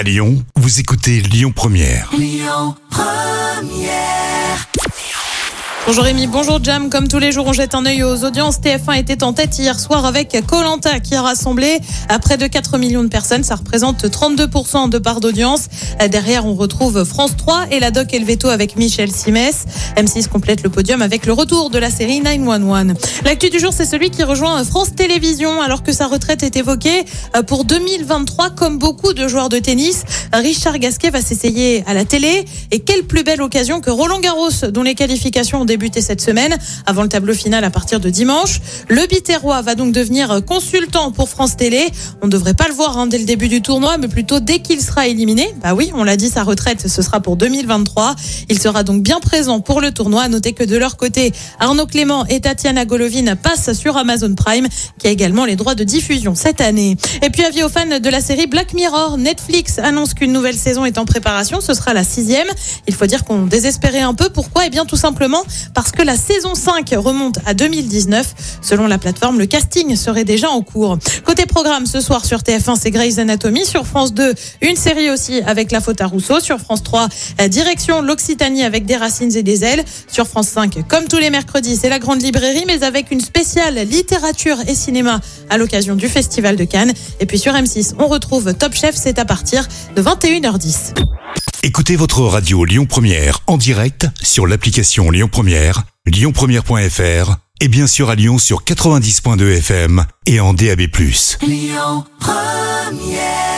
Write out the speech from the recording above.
À Lyon, vous écoutez Lyon Première. Bonjour Rémi, bonjour Jam. Comme tous les jours, on jette un œil aux audiences. TF1 était en tête hier soir avec Colanta qui a rassemblé à près de 4 millions de personnes. Ça représente 32% de part d'audience. Derrière, on retrouve France 3 et la doc Elveto avec Michel Simès. M6 complète le podium avec le retour de la série 911. L'actu du jour, c'est celui qui rejoint France Télévisions alors que sa retraite est évoquée pour 2023 comme beaucoup de joueurs de tennis. Richard Gasquet va s'essayer à la télé et quelle plus belle occasion que Roland Garros dont les qualifications ont débuté cette semaine avant le tableau final à partir de dimanche. Le Biterrois va donc devenir consultant pour France Télé. On ne devrait pas le voir hein, dès le début du tournoi, mais plutôt dès qu'il sera éliminé. Bah oui, on l'a dit, sa retraite, ce sera pour 2023. Il sera donc bien présent pour le tournoi. Notez que de leur côté, Arnaud Clément et Tatiana Golovin passent sur Amazon Prime, qui a également les droits de diffusion cette année. Et puis avis aux fans de la série Black Mirror, Netflix annonce qu'une nouvelle saison est en préparation. Ce sera la sixième. Il faut dire qu'on désespérait un peu. Pourquoi? Eh bien tout simplement parce que la saison 5 remonte à 2019. Selon la plateforme, le casting serait déjà en cours. Côté programme, ce soir sur TF1, c'est Grey's Anatomy. Sur France 2, une série aussi avec La Faute à Rousseau. Sur France 3, direction l'Occitanie avec des racines et des ailes. Sur France 5, comme tous les mercredis, c'est la grande librairie, mais avec une spéciale littérature et cinéma à l'occasion du Festival de Cannes. Et puis sur M6, on retrouve Top Chef, c'est à partir de 21h10. Écoutez votre radio Lyon Première en direct sur l'application Lyon Première, lyonpremière.fr et bien sûr à Lyon sur 90.2 FM et en DAB+. Lyon Première